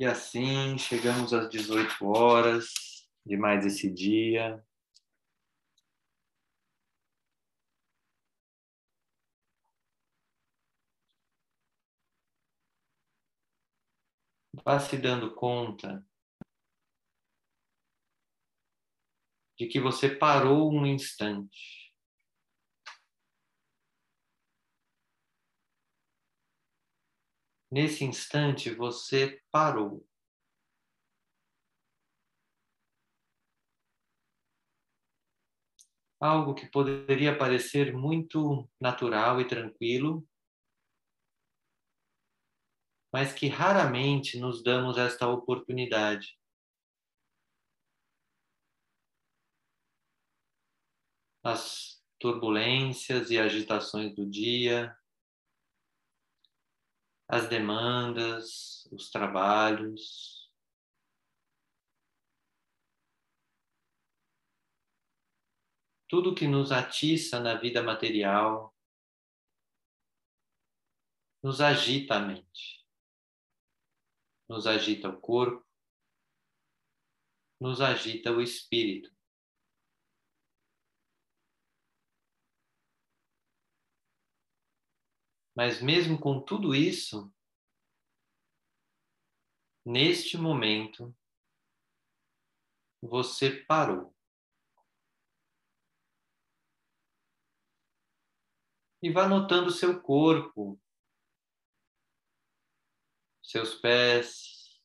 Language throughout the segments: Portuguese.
E assim chegamos às 18 horas de mais esse dia. Vá se dando conta de que você parou um instante. Nesse instante você parou. Algo que poderia parecer muito natural e tranquilo, mas que raramente nos damos esta oportunidade. As turbulências e agitações do dia, as demandas, os trabalhos, tudo que nos atiça na vida material, nos agita a mente nos agita o corpo, nos agita o espírito. Mas mesmo com tudo isso, neste momento, você parou. E vá notando seu corpo, seus pés,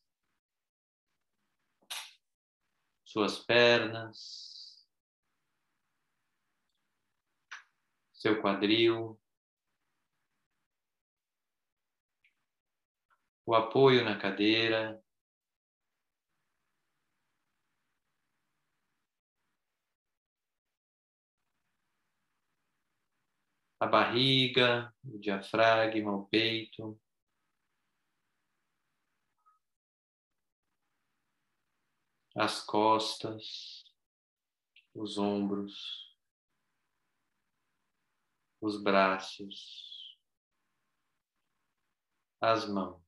suas pernas, seu quadril, o apoio na cadeira. A barriga, o diafragma, o peito. as costas, os ombros, os braços, as mãos.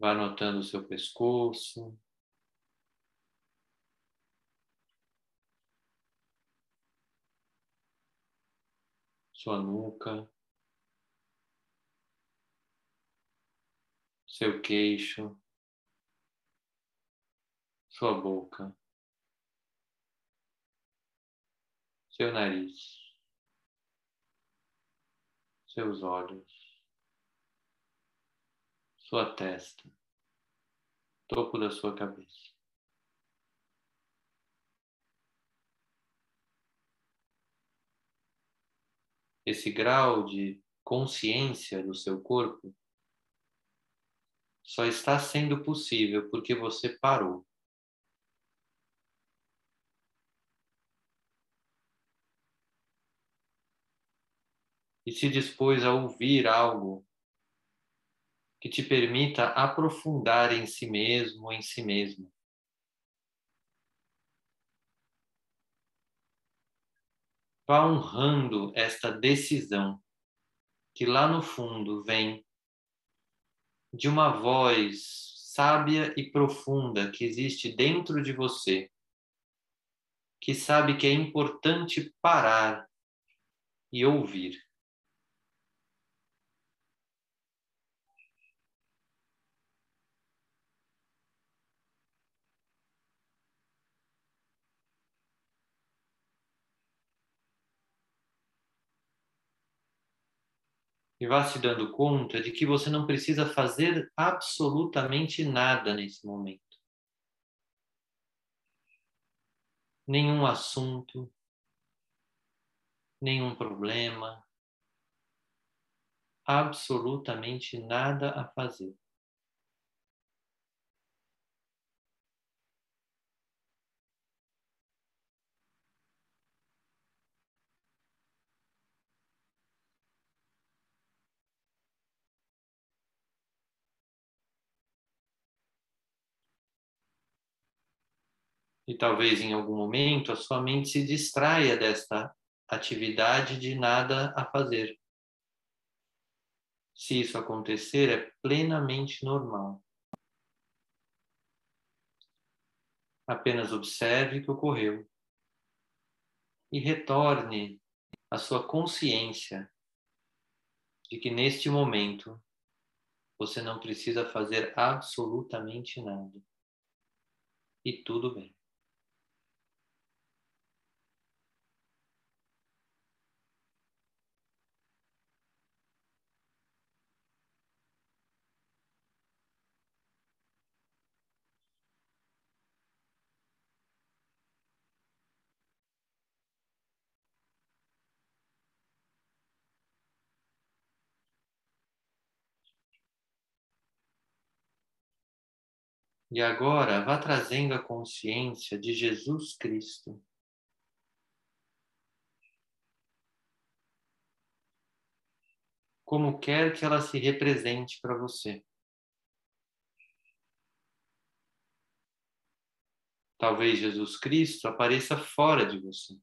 Vá notando o seu pescoço. Sua nuca. seu queixo, sua boca, seu nariz, seus olhos, sua testa, topo da sua cabeça. Esse grau de consciência do seu corpo só está sendo possível porque você parou. E se dispôs a ouvir algo que te permita aprofundar em si mesmo em si mesma. Vá honrando esta decisão que lá no fundo vem de uma voz sábia e profunda que existe dentro de você, que sabe que é importante parar e ouvir. Vá se dando conta de que você não precisa fazer absolutamente nada nesse momento. Nenhum assunto, nenhum problema, absolutamente nada a fazer. E talvez em algum momento a sua mente se distraia desta atividade de nada a fazer. Se isso acontecer, é plenamente normal. Apenas observe o que ocorreu e retorne à sua consciência de que neste momento você não precisa fazer absolutamente nada. E tudo bem. E agora vá trazendo a consciência de Jesus Cristo. Como quer que ela se represente para você. Talvez Jesus Cristo apareça fora de você.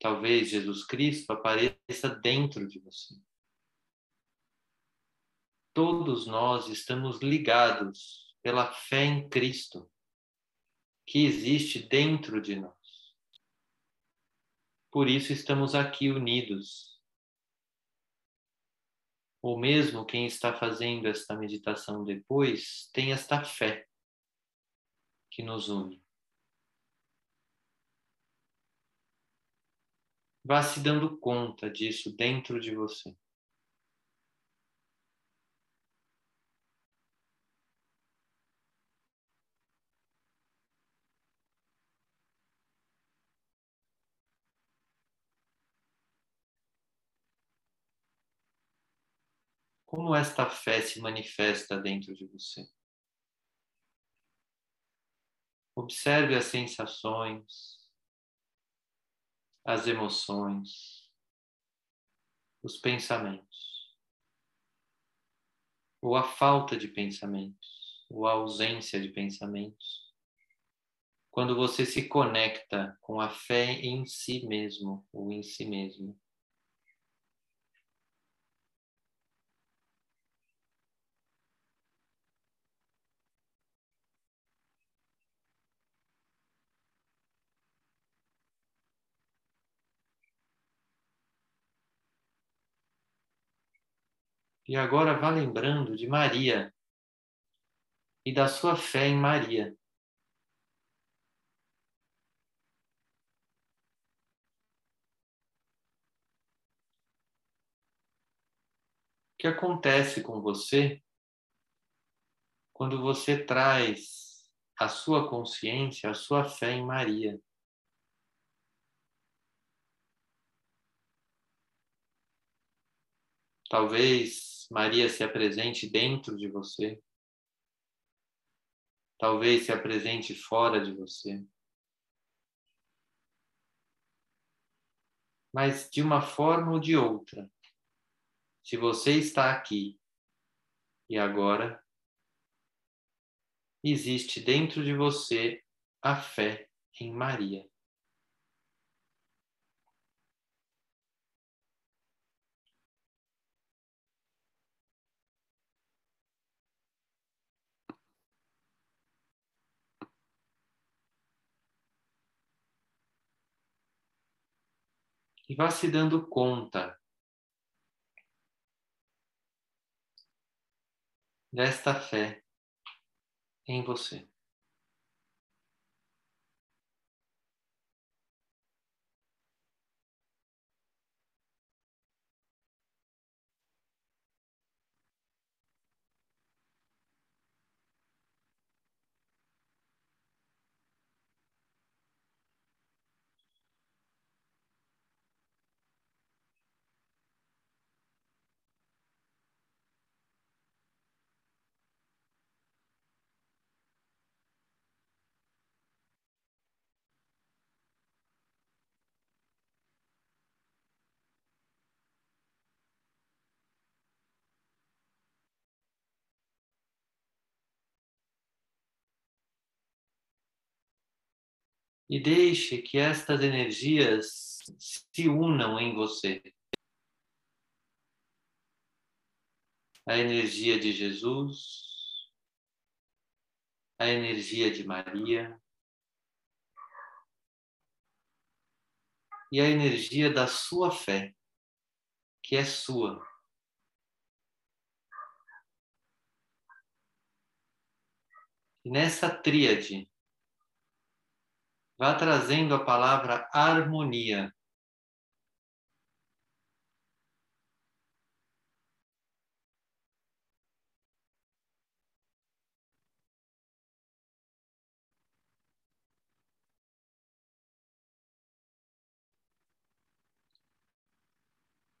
Talvez Jesus Cristo apareça dentro de você todos nós estamos ligados pela fé em Cristo que existe dentro de nós. Por isso estamos aqui unidos. Ou mesmo quem está fazendo esta meditação depois tem esta fé que nos une. Vá se dando conta disso dentro de você. Como esta fé se manifesta dentro de você? Observe as sensações, as emoções, os pensamentos, ou a falta de pensamentos, ou a ausência de pensamentos. Quando você se conecta com a fé em si mesmo ou em si mesmo. E agora vá lembrando de Maria e da sua fé em Maria. O que acontece com você quando você traz a sua consciência, a sua fé em Maria? Talvez Maria se apresente dentro de você. Talvez se apresente fora de você. Mas de uma forma ou de outra, se você está aqui e agora, existe dentro de você a fé em Maria. E vá se dando conta desta fé em você. E deixe que estas energias se unam em você. A energia de Jesus, a energia de Maria e a energia da sua fé, que é sua. E nessa tríade, vá trazendo a palavra harmonia.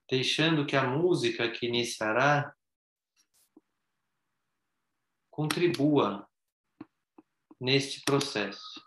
Deixando que a música que iniciará contribua neste processo.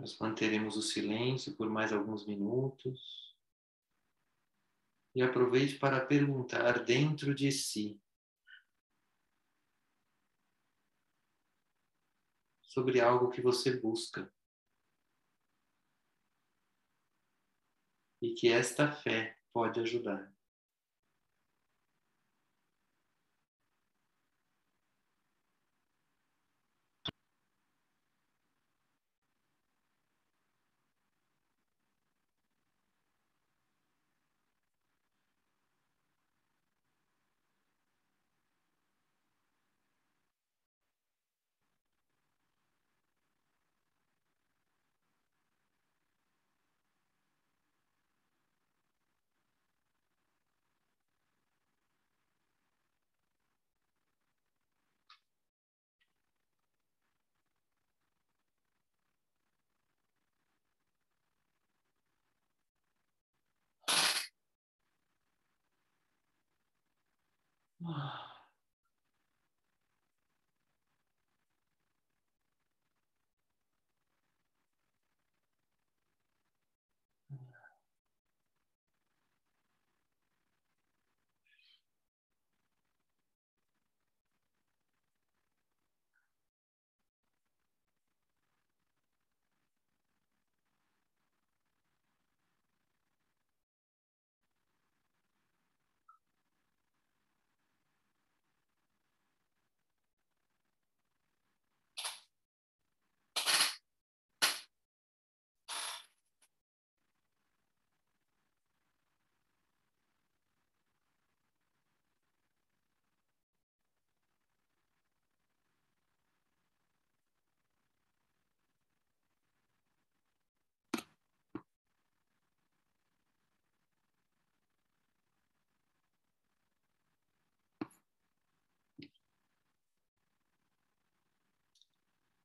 Nós manteremos o silêncio por mais alguns minutos. E aproveite para perguntar dentro de si sobre algo que você busca. E que esta fé pode ajudar. Wow.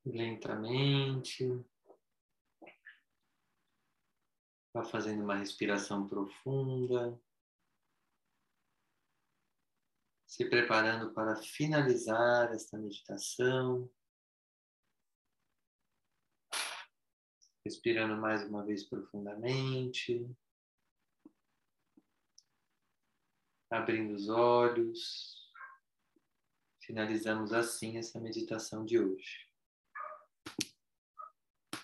Lentamente. Vá fazendo uma respiração profunda. Se preparando para finalizar esta meditação. Respirando mais uma vez profundamente. Abrindo os olhos. Finalizamos assim essa meditação de hoje.